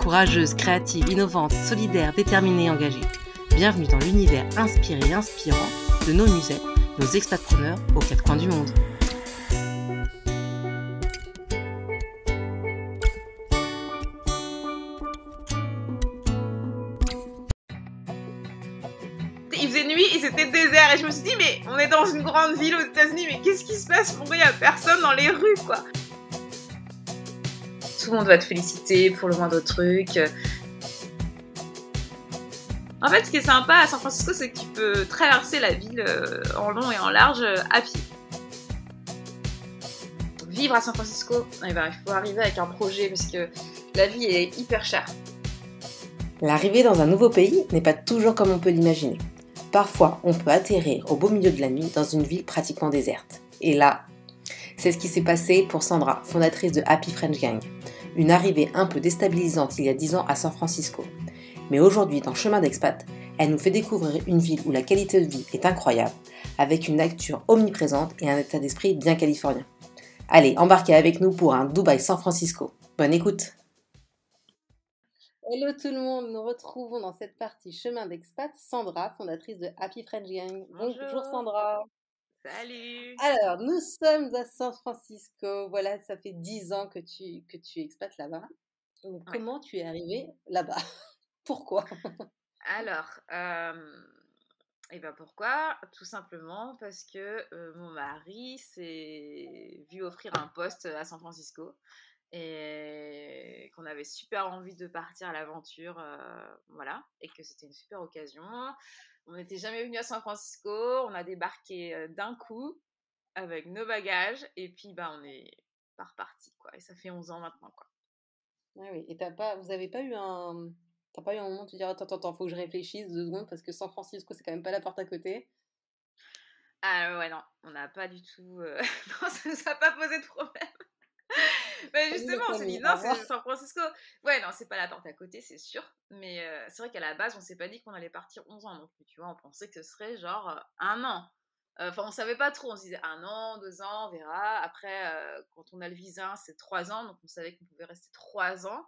Courageuses, créatives, innovantes, solidaires, déterminées et engagées. Bienvenue dans l'univers inspiré et inspirant de nos musées, nos expatpreneurs aux quatre coins du monde. Il faisait nuit et c'était désert et je me suis dit mais on est dans une grande ville aux États-Unis mais qu'est-ce qui se passe? Pourquoi il y a personne dans les rues quoi? Tout le monde va te féliciter pour le moindre truc. En fait, ce qui est sympa à San Francisco, c'est que tu peux traverser la ville euh, en long et en large euh, à pied. Vivre à San Francisco, eh il faut arriver avec un projet parce que la vie est hyper chère. L'arrivée dans un nouveau pays n'est pas toujours comme on peut l'imaginer. Parfois, on peut atterrir au beau milieu de la nuit dans une ville pratiquement déserte. Et là, c'est ce qui s'est passé pour Sandra, fondatrice de Happy French Gang. Une arrivée un peu déstabilisante il y a 10 ans à San Francisco. Mais aujourd'hui, dans Chemin d'Expat, elle nous fait découvrir une ville où la qualité de vie est incroyable, avec une nature omniprésente et un état d'esprit bien californien. Allez, embarquez avec nous pour un Dubaï San Francisco. Bonne écoute Hello tout le monde, nous retrouvons dans cette partie Chemin d'Expat Sandra, fondatrice de Happy French Gang. Bonjour. Sandra Salut Alors, nous sommes à San Francisco. Voilà, ça fait 10 ans que tu, que tu expates là-bas. Ouais. Comment tu es arrivée là-bas? Pourquoi? Alors, euh, et ben pourquoi? Tout simplement parce que euh, mon mari s'est vu offrir un poste à San Francisco et qu'on avait super envie de partir à l'aventure, euh, voilà, et que c'était une super occasion. On n'était jamais venu à San Francisco, on a débarqué euh, d'un coup avec nos bagages et puis bah on est pas reparti quoi. Et ça fait 11 ans maintenant quoi. Oui, oui. Et t'as pas, vous n'avez pas eu un, t'as pas eu un moment de te dire attends, attends, attends, faut que je réfléchisse deux secondes parce que San Francisco c'est quand même pas la porte à côté? Ah ouais, non, on n'a pas du tout. euh, non, ça nous a pas posé de problème. Mais Salut, justement, on s'est dit, non, c'est San Francisco. Ouais, non, c'est pas la porte à côté, c'est sûr. Mais euh, c'est vrai qu'à la base, on s'est pas dit qu'on allait partir 11 ans non plus. Tu vois, on pensait que ce serait genre euh, un an. Euh, Enfin, on savait pas trop. On se disait un an, deux ans, on verra. Après, euh, quand on a le visa, c'est trois ans. Donc, on savait qu'on pouvait rester trois ans.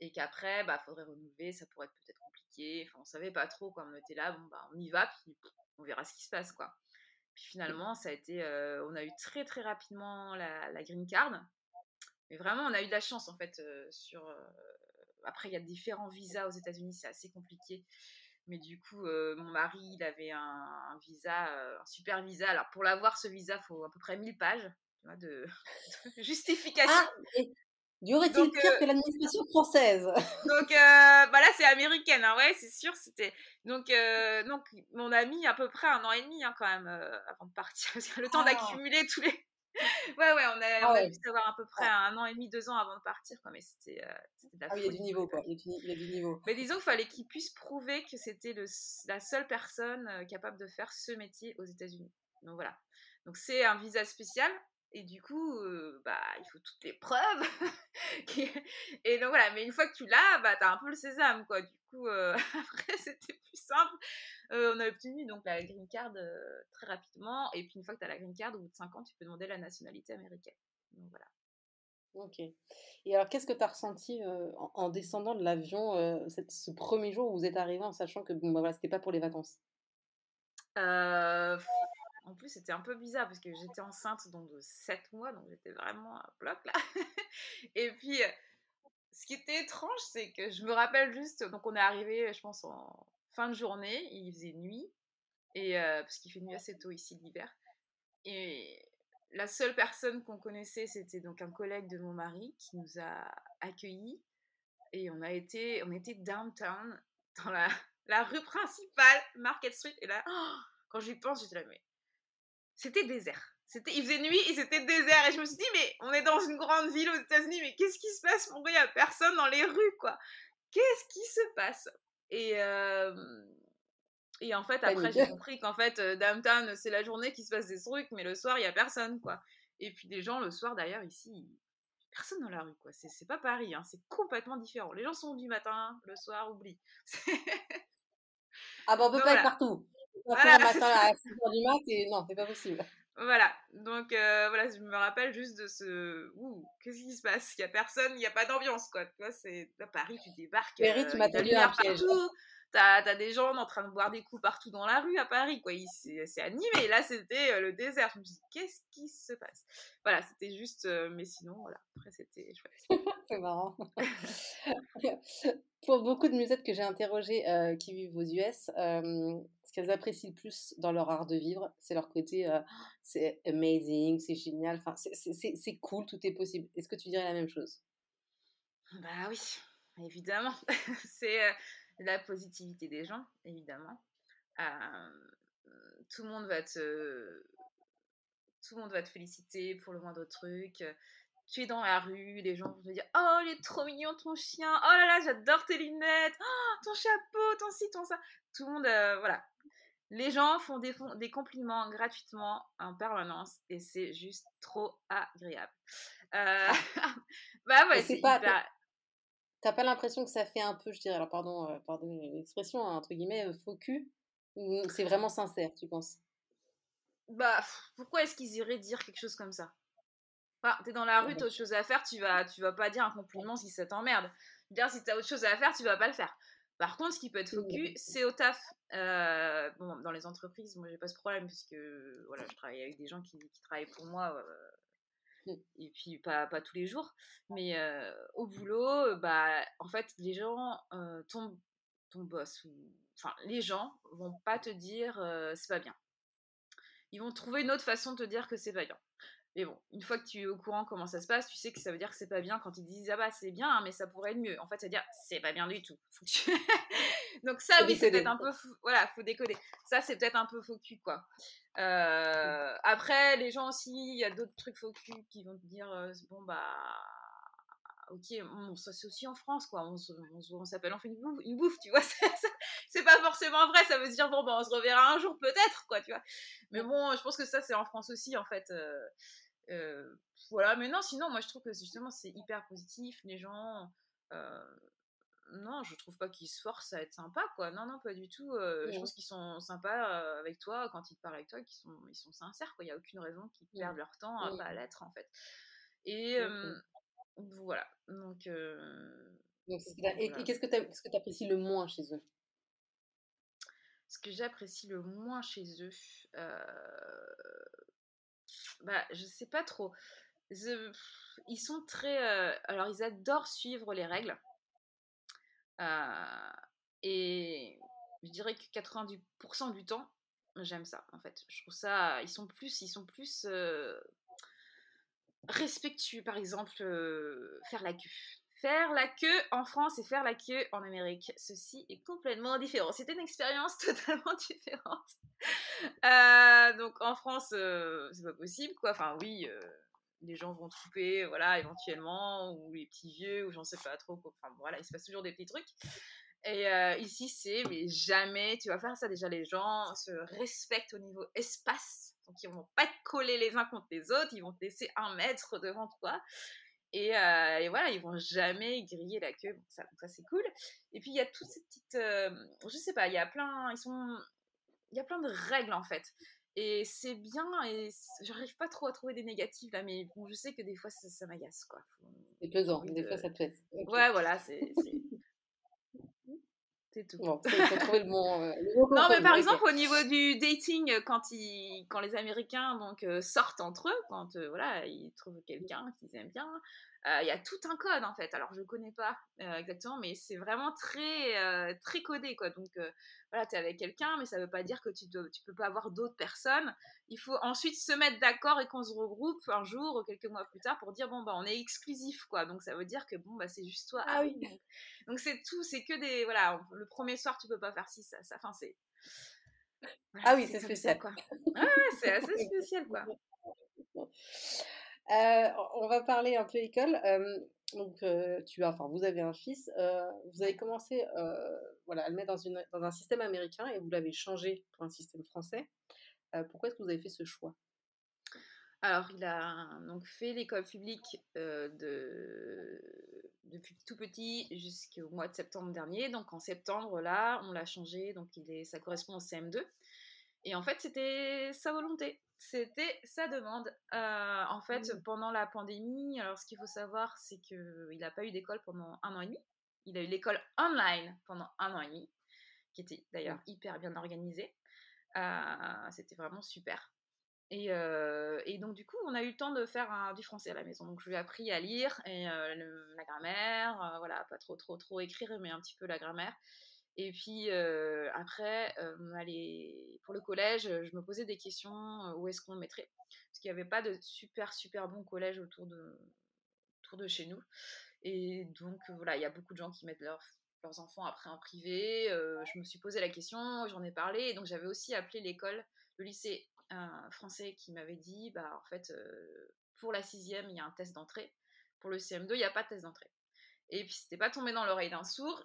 Et qu'après, bah, faudrait renouveler. Ça pourrait être peut-être compliqué. Enfin, on savait pas trop. Quoi. On était là, bon, bah, on y va. Puis on verra ce qui se passe, quoi. Puis finalement, ça a été, euh, on a eu très très rapidement la, la green card. Mais vraiment, on a eu de la chance en fait. euh, sur, euh, Après, il y a différents visas aux États-Unis, c'est assez compliqué. Mais du coup, euh, mon mari, il avait un, un visa, un super visa. Alors pour l'avoir, ce visa, il faut à peu près 1000 pages tu vois, de, de justification. Ah, et y aurait-il pire euh, que l'administration française? Donc euh, bah là c'est américaine, hein, ouais c'est sûr c'était donc euh, donc on a mis à peu près un an et demi hein, quand même avant de partir parce que le temps Ah. d'accumuler tous les ouais ouais on a, Ah on a ouais. dû savoir à peu près un an et demi deux ans avant de partir quoi mais c'était euh, de la Ah il y a du niveau quoi. Il y a du, il y a du niveau. Mais disons qu'il fallait qu'il puisse prouver que c'était la seule personne euh, capable de faire ce métier aux États-Unis. Donc voilà. Donc c'est un visa spécial et du coup, euh, bah il faut toutes les preuves. et donc voilà. Mais une fois que tu l'as, bah t'as un peu le sésame quoi. Du coup, euh, après c'était plus simple. Euh, on a obtenu donc la green card très rapidement et puis une fois que tu as la green card, au bout de 5 ans, tu peux demander la nationalité américaine. Donc voilà. Ok. Et alors, qu'est-ce que tu as ressenti en, en descendant de l'avion ce premier jour où vous êtes arrivé en sachant que bon, bah, voilà, c'était pas pour les vacances? Euh, en plus, c'était un peu bizarre parce que j'étais enceinte donc de 7 mois, donc j'étais vraiment à bloc là. Et puis, euh, ce qui était étrange, c'est que je me rappelle juste, donc on est arrivé, je pense, en fin de journée, il faisait nuit, et euh, parce qu'il fait nuit assez tôt ici l'hiver. Et la seule personne qu'on connaissait, c'était donc un collègue de mon mari qui nous a accueillis. Et on a été, on était downtown, dans la, la rue principale, Market Street. Et là, oh, quand j'y pense, j'étais là, mais c'était désert. C'était, il faisait nuit et c'était désert. Et je me suis dit, mais on est dans une grande ville aux États-Unis, mais qu'est-ce qui se passe? Pourquoi il n'y a personne dans les rues, quoi? Qu'est-ce qui se passe? Et et en fait, après, j'ai compris qu'en fait, downtown, c'est la journée qui se passe des trucs, mais le soir, il y a personne, quoi. Et puis les gens, le soir, d'ailleurs, ici, personne dans la rue, quoi. C'est pas Paris, hein. c'est complètement différent. Les gens sont du matin, le soir, oublie. ah bon, on peut pas être partout. Voilà. Le matin à 6h du mat, non, c'est pas possible. Voilà, donc voilà, je me rappelle juste de ce. Ouh, qu'est-ce qui se passe? Il y a personne, il n'y a pas d'ambiance, quoi. Tu vois, c'est à Paris, tu débarques. Paris, tu m'as tenu un piège. T'as as des gens en train de boire des coups partout dans la rue à Paris, quoi. C'est animé. Là, c'était le désert. Je me dit, qu'est-ce qui se passe? Voilà, c'était juste. mais sinon, voilà. Après, c'était chouette. c'est marrant. Pour beaucoup de musettes que j'ai interrogées qui vivent aux US, ce qu'elles apprécient le plus dans leur art de vivre, c'est leur côté c'est amazing, c'est génial, enfin, c'est cool, tout est possible. Est-ce que tu dirais la même chose? Bah oui, évidemment. c'est la positivité des gens, évidemment. tout le monde va te tout le monde va te féliciter pour le moindre truc. Tu es dans la rue, les gens vont te dire Oh, il est trop mignon ton chien. Oh là là, j'adore tes lunettes. Oh, ton chapeau, ton ci, ton ça. Tout le monde, voilà. Les gens font des, des compliments gratuitement en permanence et c'est juste trop agréable. Euh, bah ouais, c'est pas. T'as pas l'impression que ça fait un peu, je dirais, alors pardon, euh, pardon l'expression, hein, entre guillemets, euh, faux cul C'est vraiment sincère, tu penses? Bah, pourquoi est-ce qu'ils iraient dire quelque chose comme ça? Enfin, T'es dans la rue, t'as autre chose à faire, tu vas, tu vas pas dire un compliment si ça t'emmerde. Dire si t'as autre chose à faire, tu vas pas le faire. Par contre, ce qui peut être faux cul, c'est au taf. Euh, bon, dans les entreprises, moi, j'ai pas ce problème puisque voilà, je travaille avec des gens qui, qui travaillent pour moi et puis pas, pas tous les jours. Mais au boulot, bah, en fait, les gens, ton, ton boss, enfin, les gens vont pas te dire c'est pas bien. Ils vont trouver une autre façon de te dire que c'est pas bien. Mais bon, une fois que tu es au courant comment ça se passe, tu sais que ça veut dire que c'est pas bien quand ils disent ah bah c'est bien, hein, mais ça pourrait être mieux. En fait, ça veut dire c'est pas bien du tout. Donc ça, oui, c'est peut-être un peu, voilà, faut décoder. Ça, c'est peut-être un peu faux cul, quoi. Euh, après, les gens aussi, il y a d'autres trucs faux cul qui vont te dire euh, bon bah ok, ça c'est aussi en France, quoi. On, on, s'appelle, on fait une bouffe, une bouffe tu vois. C'est pas forcément vrai, ça veut dire, bon, bah, on se reverra un jour, peut-être, quoi, tu vois. Mais bon, je pense que ça, c'est en France aussi, en fait. Euh, euh, voilà, mais non, sinon, moi je trouve que justement c'est hyper positif. Les gens, euh, non, je trouve pas qu'ils se forcent à être sympas, quoi. Non, non, pas du tout. Euh, je pense qu'ils sont sympas avec toi quand ils te parlent avec toi, qu'ils sont, ils sont sincères, quoi. Il y a aucune raison qu'ils perdent leur temps à pas l'être, en fait. Et voilà. Donc. et, qu'est-ce que tu apprécies le moins chez eux? Ce que j'apprécie le moins chez eux, bah, je sais pas trop. ils sont très. Euh, alors, ils adorent suivre les règles. Euh, et je dirais que 90% du temps, j'aime ça, en fait. Je trouve ça. Ils sont plus. Ils sont plus euh, respectueux, par exemple, faire la queue. Faire la queue en France et faire la queue en Amérique, ceci est complètement différent. C'était une expérience totalement différente. Euh, donc en France, euh, c'est pas possible, quoi. Enfin, oui, euh, les gens vont couper, voilà, éventuellement, ou les petits vieux, ou j'en sais pas trop. Enfin, voilà, il se passe toujours des petits trucs. Et ici, c'est, mais jamais tu vas faire ça. Déjà, les gens se respectent au niveau espace. Donc, ils vont pas te coller les uns contre les autres. Ils vont te laisser un mètre devant toi. Et, voilà, ils vont jamais griller la queue. Ça, ça c'est cool. Et puis il y a toutes ces petites, je sais pas, il y a plein, ils sont, y a plein de règles en fait. Et c'est bien. Et j'arrive pas trop à trouver des négatifs là, mais bon, je sais que des fois ça, ça m'agace quoi. C'est pesant. Des fois ça te fait. Ouais, voilà, c'est. C'est tout. Bon, trouver le bon, euh, non, mais par exemple, au niveau du dating, quand, ils, quand les Américains donc, sortent entre eux, quand voilà, ils trouvent quelqu'un qu'ils aiment bien, euh, il y a tout un code en fait. Alors je connais pas euh, exactement, mais c'est vraiment très euh, très codé quoi. Donc voilà, tu es avec quelqu'un, mais ça veut pas dire que tu ne tu peux pas avoir d'autres personnes. Il faut ensuite se mettre d'accord et qu'on se regroupe un jour, quelques mois plus tard, pour dire bon bah on est exclusif quoi. Donc ça veut dire que bon bah c'est juste toi. Ah oui. Donc c'est tout, c'est que des voilà. Le premier soir tu peux pas faire ci ça, ça. Enfin c'est. ah oui, c'est spécial. quoi. Ah ouais, c'est assez spécial quoi. Euh, on va parler un peu école. donc, tu as, enfin, vous avez un fils, vous avez commencé voilà, à le mettre dans un système américain et vous l'avez changé pour un système français. pourquoi est-ce que vous avez fait ce choix? Alors, il a donc fait l'école publique de... depuis tout petit jusqu'au mois de septembre dernier. Donc, en septembre, là, on l'a changé. Donc, il est... ça correspond au CM2. Et en fait, c'était sa volonté. C'était sa demande. en fait, mmh. pendant la pandémie, alors ce qu'il faut savoir, c'est qu'il n'a pas eu d'école pendant un an et demi. Il a eu l'école online pendant un an et demi, qui était d'ailleurs hyper bien organisée. c'était vraiment super. Et, donc, du coup, on a eu le temps de faire du français à la maison. Donc, je lui ai appris à lire et la grammaire, voilà, pas trop, trop, trop écrire, mais un petit peu la grammaire. Et puis, après, pour le collège, je me posais des questions où est-ce qu'on mettrait? Parce qu'il n'y avait pas de super, super bon collège autour de, autour de chez nous. Et donc, voilà, il y a beaucoup de gens qui mettent leurs leurs enfants après en privé. je me suis posé la question, j'en ai parlé, et donc j'avais aussi appelé l'école, le lycée français qui m'avait dit bah en fait pour la sixième il y a un test d'entrée pour le CM2 il n'y a pas de test d'entrée et puis c'était pas tombé dans l'oreille d'un sourd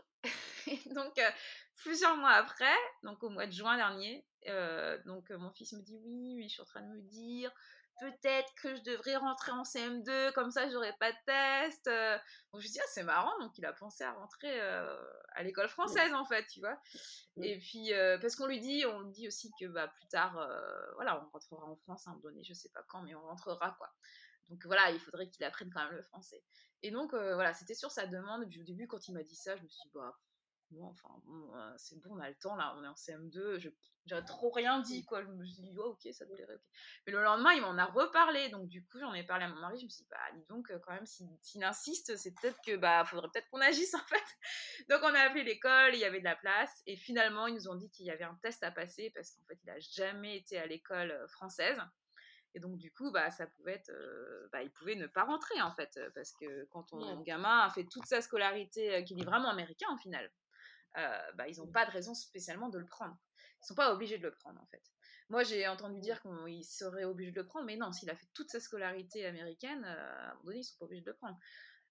et donc euh, plusieurs mois après donc au mois de juin dernier euh, donc mon fils me dit oui mais je suis en train de me dire peut-être que je devrais rentrer en CM2, comme ça j'aurais pas de test. Euh. Donc je me dis, ah, c'est marrant, donc il a pensé à rentrer euh, à l'école française en fait, tu vois. Et puis, euh, parce qu'on lui dit, on lui dit aussi que bah, plus tard, voilà, on rentrera en France à un moment donné, je sais pas quand, mais on rentrera quoi. Donc voilà, il faudrait qu'il apprenne quand même le français. Et donc voilà, c'était sur sa demande. Au début, quand il m'a dit ça, je me suis dit, bah, enfin, euh, c'est bon, on a le temps, là, on est en CM2, je j'ai trop rien dit, quoi. Je me suis dit, oh, ok, ça te plairait. Mais le lendemain, il m'en a reparlé, donc du coup, j'en ai parlé à mon mari, je me suis dit, bah, dis donc, euh, quand même, s'il insiste, c'est peut-être que, bah, faudrait peut-être qu'on agisse, en fait. Donc, on a appelé l'école, il y avait de la place, et finalement, ils nous ont dit qu'il y avait un test à passer, parce qu'en fait, il a jamais été à l'école euh, française. Et donc, du coup, bah, ça pouvait être. bah, il pouvait ne pas rentrer, en fait, parce que quand ton gamin a fait toute sa scolarité, qu'il est vraiment américain, au final, bah, ils n'ont pas de raison spécialement de le prendre. Ils ne sont pas obligés de le prendre, en fait. Moi, j'ai entendu dire qu'ils seraient obligés de le prendre, mais non, s'il a fait toute sa scolarité américaine, euh, à un moment donné, ils ne sont pas obligés de le prendre.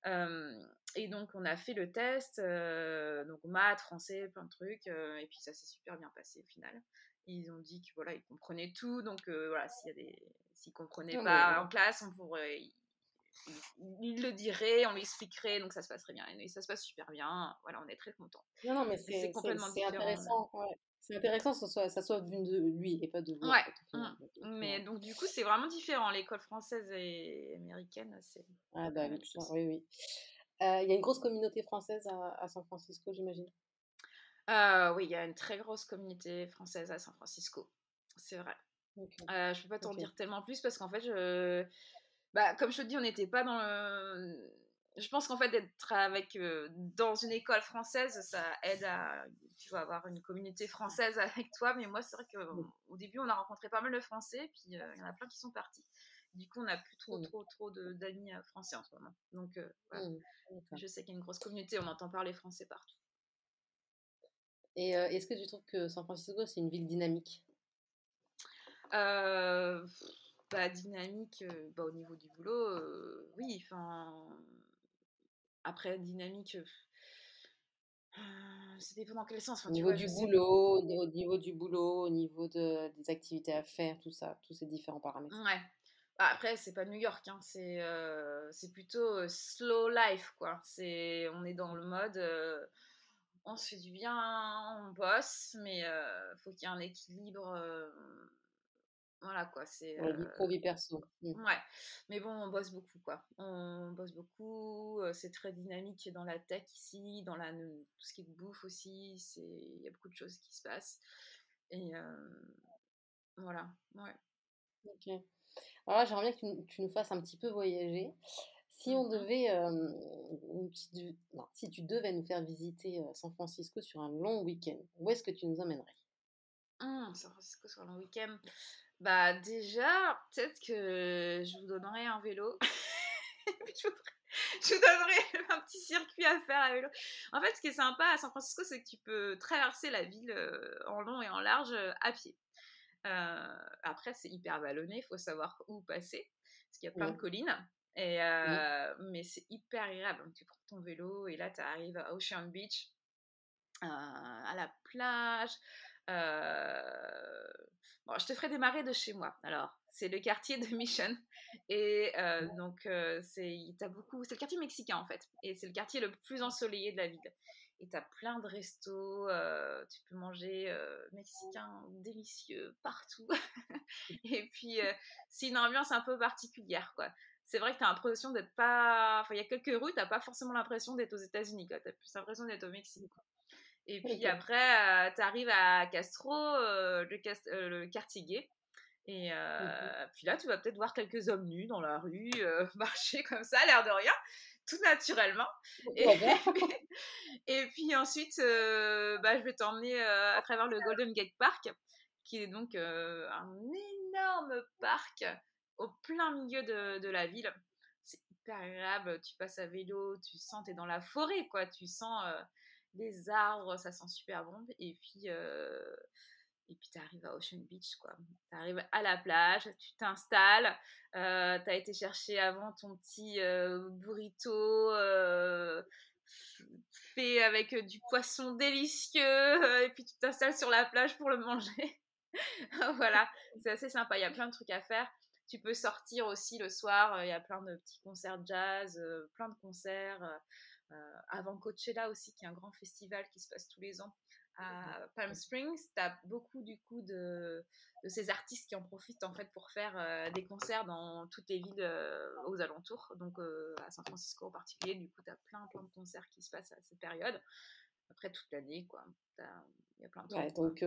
Euh, et donc, on a fait le test, donc maths, français, plein de trucs, et puis ça s'est super bien passé au final. Ils ont dit que voilà, ils comprenaient tout, donc voilà, s'ils comprenaient pas en classe, on pourrait, il le dirait, on lui expliquerait, donc ça se passerait bien. Et ça se passe super bien. Voilà, on est très content. Non, non, mais c'est complètement intéressant. C'est intéressant que ça soit, ça soit venu de lui et pas de vous. Ouais. Mmh. Mais donc, du coup, c'est vraiment différent. L'école française et américaine, c'est. Ah, bah oui, oui, oui. Euh, il y a une grosse communauté française à, San Francisco, j'imagine? Euh, oui, il y a une très grosse communauté française à San Francisco. C'est vrai. Euh, je peux pas t'en dire tellement plus parce qu'en fait, je bah, comme je te dis, on n'était pas dans le. Je pense qu'en fait, d'être avec, euh, dans une école française, ça aide à tu vas avoir une communauté française avec toi. Mais moi, c'est vrai qu'au début, on a rencontré pas mal de Français, puis euh, il y en a plein qui sont partis. Du coup, on n'a plus trop, trop, trop d'amis euh, français en ce moment. Donc, mmh, je sais qu'il y a une grosse communauté, on entend parler français partout. Et est-ce que tu trouves que San Francisco, c'est une ville dynamique? Bah, dynamique, bah, au niveau du boulot, oui, enfin. Après, dynamique. ça dépend dans quel sens. au niveau du boulot, au niveau du boulot, au niveau de, des activités à faire, tout ça, tous ces différents paramètres. Ouais. Bah, après, c'est pas New York, hein, c'est plutôt slow life, quoi. On est dans le mode, on se fait du bien, on bosse, mais faut qu'il y ait un équilibre voilà quoi, c'est. vie pro, vie perso. Mmh. Ouais, mais bon, on bosse beaucoup quoi. On bosse beaucoup, c'est très dynamique dans la tech ici, dans la, tout ce qui est bouffe aussi, il y a beaucoup de choses qui se passent. Et voilà, ouais. Ok. Alors là, j'aimerais bien que tu, nous fasses un petit peu voyager. Si on mmh devait, si, tu, devais nous faire visiter San Francisco sur un long week-end, où est-ce que tu nous emmènerais? Mmh, San Francisco sur un long week-end. Bah déjà, peut-être que je vous donnerai un vélo. je, vous, donnerai un petit circuit à faire à vélo. En fait, ce qui est sympa à San Francisco, c'est que tu peux traverser la ville euh, en long et en large euh, à pied. Euh, après, c'est hyper vallonné, il faut savoir où passer, parce qu'il y a plein de collines. Et, euh, Mais c'est hyper agréable. Tu prends ton vélo et là, tu arrives à Ocean Beach, euh, à la plage. Bon, je te ferai démarrer de chez moi. Alors, c'est le quartier de Mission. Et donc, c'est beaucoup. C'est le quartier mexicain en fait. Et c'est le quartier le plus ensoleillé de la ville et tu as plein de restos, euh, tu peux manger euh, mexicain délicieux partout. et puis, euh, c'est une ambiance un peu particulière, quoi. C'est vrai que tu as l'impression d'être pas. Enfin, il y a quelques rues, tu n'as pas forcément l'impression d'être aux États-Unis, quoi. Tu as plus l'impression d'être au Mexique, Et puis après, tu arrives à Castro, le, le, quartier gay. Et puis là, tu vas peut-être voir quelques hommes nus dans la rue, marcher comme ça, l'air de rien tout naturellement. Et, puis, ensuite, euh, bah, je vais t'emmener euh, à travers le Golden Gate Park, qui est donc euh, un énorme parc au plein milieu de, la ville. C'est hyper agréable, tu passes à vélo, tu sens, tu es dans la forêt, quoi. Tu sens les arbres, ça sent super bon. Et puis, et puis tu arrives à Ocean Beach, quoi. Tu arrives à la plage, tu t'installes, euh, tu as été chercher avant ton petit euh, burrito euh, fait avec du poisson délicieux, et puis tu t'installes sur la plage pour le manger. voilà, c'est assez sympa, il y a plein de trucs à faire. Tu peux sortir aussi le soir, il y a plein de petits concerts jazz, plein de concerts. Avant Coachella aussi, qui est un grand festival qui se passe tous les ans à Palm Springs, tu as beaucoup du coup de, de, ces artistes qui en profitent en fait pour faire euh, des concerts dans toutes les villes euh, aux alentours. Donc euh, à San Francisco en particulier, du coup, tu as plein plein de concerts qui se passent à cette période. Après toute l'année, quoi. Il y a plein de ouais, donc,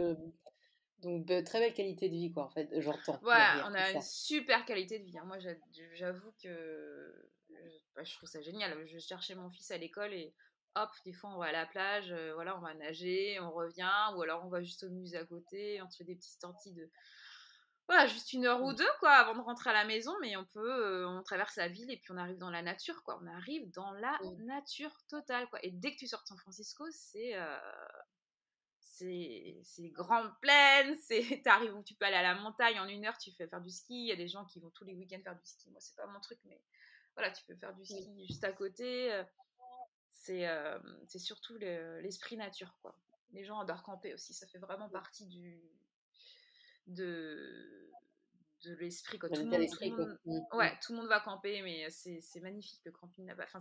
donc très belle qualité de vie, quoi, en fait, j'entends. Ouais, on a une super qualité de vie. Hein. Moi, j'avoue que bah, je trouve ça génial. Je cherchais mon fils à l'école et hop, des fois on va à la plage, euh, voilà, on va nager, on revient, ou alors on va juste au musée à côté, on se fait des petites sorties de. Voilà, juste une heure ou mmh. deux, quoi, avant de rentrer à la maison, mais on peut, euh, on traverse la ville et puis on arrive dans la nature, quoi. On arrive dans la mmh. nature totale, quoi. Et dès que tu sors de San Francisco, c'est. Euh, c'est grande plaine, c'est t'arrives où tu peux aller à la montagne en une heure, tu fais faire du ski. Il y a des gens qui vont tous les week-ends faire du ski. Moi, c'est pas mon truc, mais voilà, tu peux faire du ski juste à côté c'est surtout l'esprit nature. Quoi. Les gens adorent camper aussi, ça fait vraiment partie du, de, de l'esprit. Tout, le monde, mmh, ouais, mmh. tout le monde va camper, mais c'est magnifique le camping là-bas. Enfin,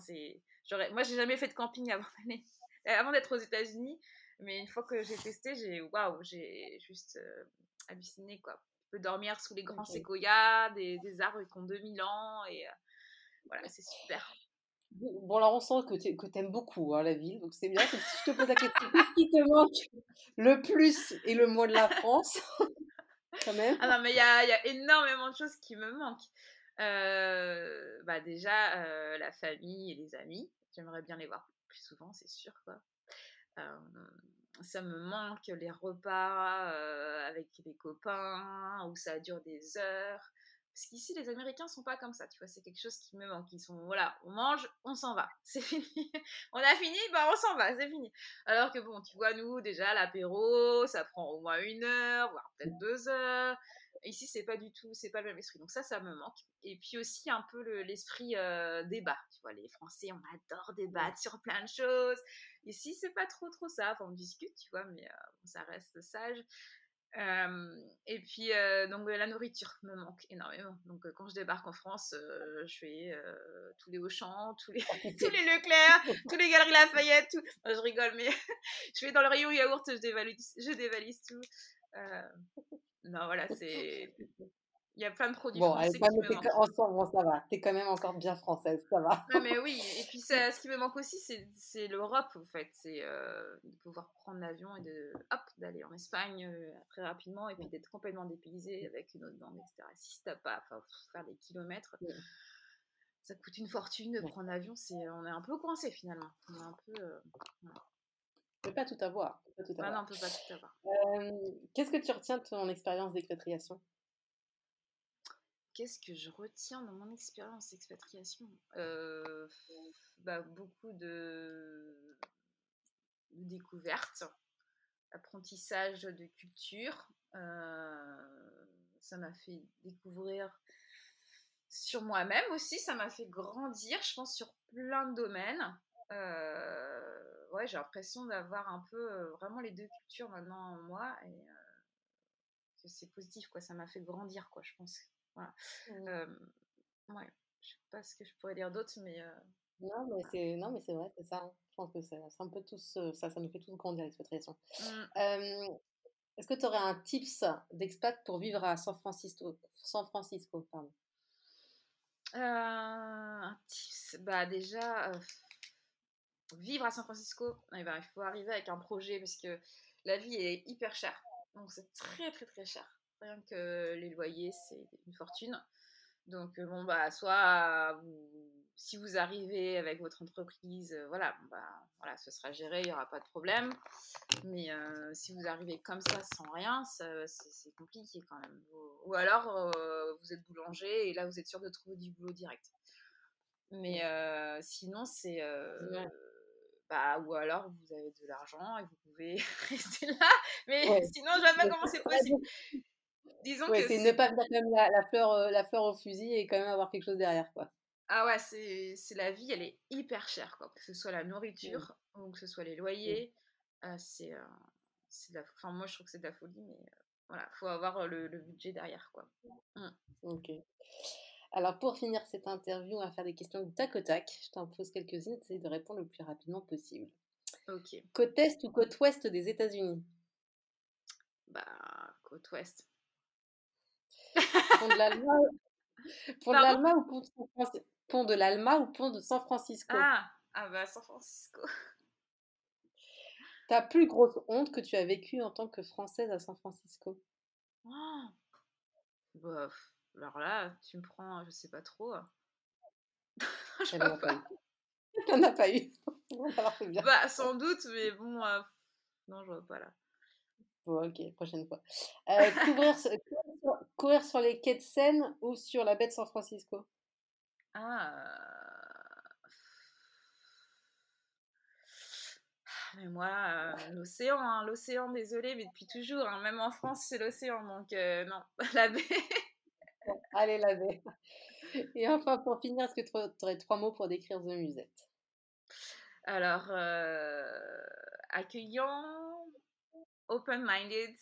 moi, j'ai jamais fait de camping avant, avant d'être aux États-Unis, mais une fois que j'ai testé, j'ai waouh, j'ai juste halluciné. Quoi. Tu peux dormir sous les grands séquoias, des, des, arbres qui ont 2000 ans, et voilà, c'est super. Bon, alors on sent que tu aimes beaucoup hein, la ville, donc c'est bien. Si je te pose la question, qu'est-ce qui te manque le plus et le moins de la France Quand même? Ah non, mais il y a, y a, énormément de choses qui me manquent. Euh, bah déjà, euh, la famille et les amis. J'aimerais bien les voir plus souvent, c'est sûr. Quoi. Euh, ça me manque les repas avec les copains où ça dure des heures. Parce qu'ici, les Américains sont pas comme ça, tu vois, c'est quelque chose qui me manque. Ils sont, voilà, on mange, on s'en va, c'est fini. on a fini, bah on s'en va, c'est fini. Alors que bon, tu vois, nous, déjà, l'apéro, ça prend au moins une heure, voire peut-être deux heures. Ici, c'est pas du tout, c'est pas le même esprit. Donc ça, ça me manque. Et puis aussi un peu l'esprit euh, débat. Tu vois, les Français, on adore débattre sur plein de choses. Ici, c'est pas trop trop ça. Enfin, on discute, tu vois, mais euh, ça reste sage et puis, donc, la nourriture me manque énormément. Donc, quand je débarque en France, je fais tous les Auchan, tous les, tous les Leclerc, tous les Galeries Lafayette, tout. je rigole, mais je vais dans le rayon yaourt, je dévalise, je dévalise tout. non, voilà, c'est. Il y a plein de produits bon, français me manquent. bon, ça va. T'es quand même encore bien française, ça va. Non, mais oui. Et puis, ce qui me manque aussi, c'est l'Europe, en fait. C'est euh, de pouvoir prendre l'avion et de, hop, d'aller en Espagne euh, très rapidement et puis d'être complètement dépaysé avec une autre langue, etc. Si t'as pas, enfin, faire des kilomètres, ça coûte une fortune de prendre l'avion. C'est, on est un peu coincé finalement. On est un peu. Euh, peut pas tout avoir. Peut pas tout avoir. Ah non, on peut pas tout avoir. Qu'est-ce que tu retiens de ton expérience d'expatriation Qu'est-ce que je retiens dans mon expérience d'expatriation? Euh, bah, Beaucoup de, découvertes, apprentissage de culture. Euh, ça m'a fait découvrir sur moi-même aussi, ça m'a fait grandir, je pense, sur plein de domaines. Euh, ouais, j'ai l'impression d'avoir un peu euh, vraiment les deux cultures maintenant en moi et c'est positif, quoi. Ça m'a fait grandir, quoi, je pense. Voilà. Mmh. ouais, je sais pas ce que je pourrais dire d'autre, mais. Non, mais c'est non, mais c'est vrai, c'est ça. Hein. Je pense que c'est un peu tous ça, ça nous fait tous grandir l'expatriation. Mmh. Est-ce que tu aurais un tips d'expat pour vivre à San Francisco San Francisco, pardon? un tips, bah déjà vivre à San Francisco, eh ben, il faut arriver avec un projet parce que la vie est hyper chère. Donc c'est très très très cher. Rien que les loyers, c'est une fortune. Donc bon bah soit si vous arrivez avec votre entreprise, voilà, bah voilà, ce sera géré, il n'y aura pas de problème. Mais si vous arrivez comme ça sans rien, c'est compliqué quand même. Ou alors vous êtes boulanger et là vous êtes sûr de trouver du boulot direct. Mais sinon c'est bah, ou alors vous avez de l'argent et vous pouvez rester là. Mais sinon, je vois pas comment c'est possible. Disons que c'est ne pas faire comme la, fleur, euh, la fleur au fusil et quand même avoir quelque chose derrière, quoi. Ah ouais, c'est la vie, elle est hyper chère, quoi. Que ce soit la nourriture ou que ce soit les loyers, euh, c'est euh, de la... Enfin, moi, je trouve que c'est de la folie, mais voilà, faut avoir le, le, budget derrière, quoi. Mmh. Ok. Alors, pour finir cette interview, on va faire des questions du tac au tac. Je t'en pose quelques-unes, essaye de répondre le plus rapidement possible. Ok. Côte est ou côte ouest des États-Unis? Bah, côte ouest. Pont de l'Alma Pont de l'Alma ou pont de San Francisco Pont de l'Alma ou pont de San Francisco? Ah, ah bah San Francisco. Ta plus grosse honte que tu as vécue en tant que Française à San Francisco? Oh. bah, alors là, tu me prends, je sais pas trop. je n'en pas. eu. T'en as pas eu. Bah, sans doute, mais bon, euh, non, je vois pas là. Bon, ok, prochaine fois. Euh, courir, sur, les quais de Seine ou sur la baie de San Francisco? Ah. Mais moi, euh, l'océan, hein, l'océan, désolé, mais depuis toujours, hein, même en France, c'est l'océan, donc non, la baie. Allez, la baie. Et enfin, pour finir, est-ce que tu aurais trois mots pour décrire The Musette? Alors, euh, accueillant, open-minded,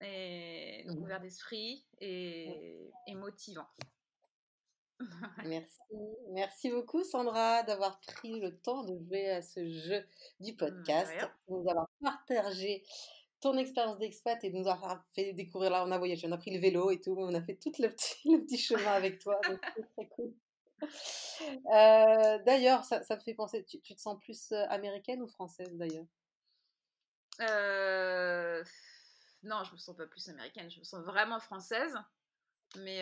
et mmh ouvert d'esprit et, et, motivant. Merci. Merci beaucoup, Sandra, d'avoir pris le temps de jouer à ce jeu du mmh, podcast, de nous avoir partagé ton expérience d'expat et de nous avoir fait découvrir là, on a voyagé, on a pris le vélo et tout, on a fait tout le petit, le petit chemin avec toi, donc c'est très cool. Euh, d'ailleurs, ça, ça, me fait penser, tu, tu, te sens plus euh, américaine ou française d'ailleurs? Euh, Non, je me sens pas plus américaine, je me sens vraiment française, mais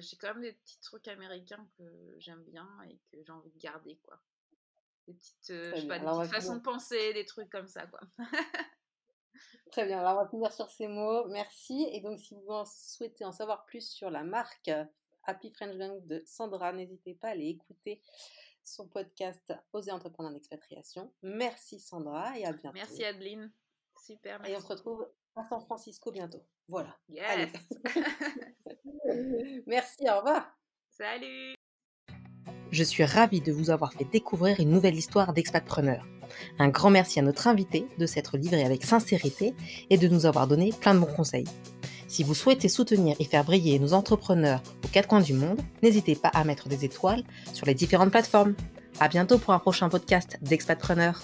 j'ai quand même des petits trucs américains que j'aime bien et que j'ai envie de garder, quoi. Des petites, je sais pas, des petites façons de penser, des trucs comme ça, quoi. Très bien, alors on va finir sur ces mots. Merci. Et donc, si vous souhaitez en savoir plus sur la marque Happy French Gang de Sandra, n'hésitez pas à aller écouter son podcast Oser entreprendre en expatriation. Merci Sandra et à bientôt. Merci Adeline. Super. Et on se retrouve à San Francisco bientôt. Voilà. Yes. merci, au revoir. Salut. Je suis ravie de vous avoir fait découvrir une nouvelle histoire d'expatpreneur. Un grand merci à notre invité de s'être livré avec sincérité et de nous avoir donné plein de bons conseils. Si vous souhaitez soutenir et faire briller nos entrepreneurs aux quatre coins du monde, n'hésitez pas à mettre des étoiles sur les différentes plateformes. À bientôt pour un prochain podcast d'Expatpreneur.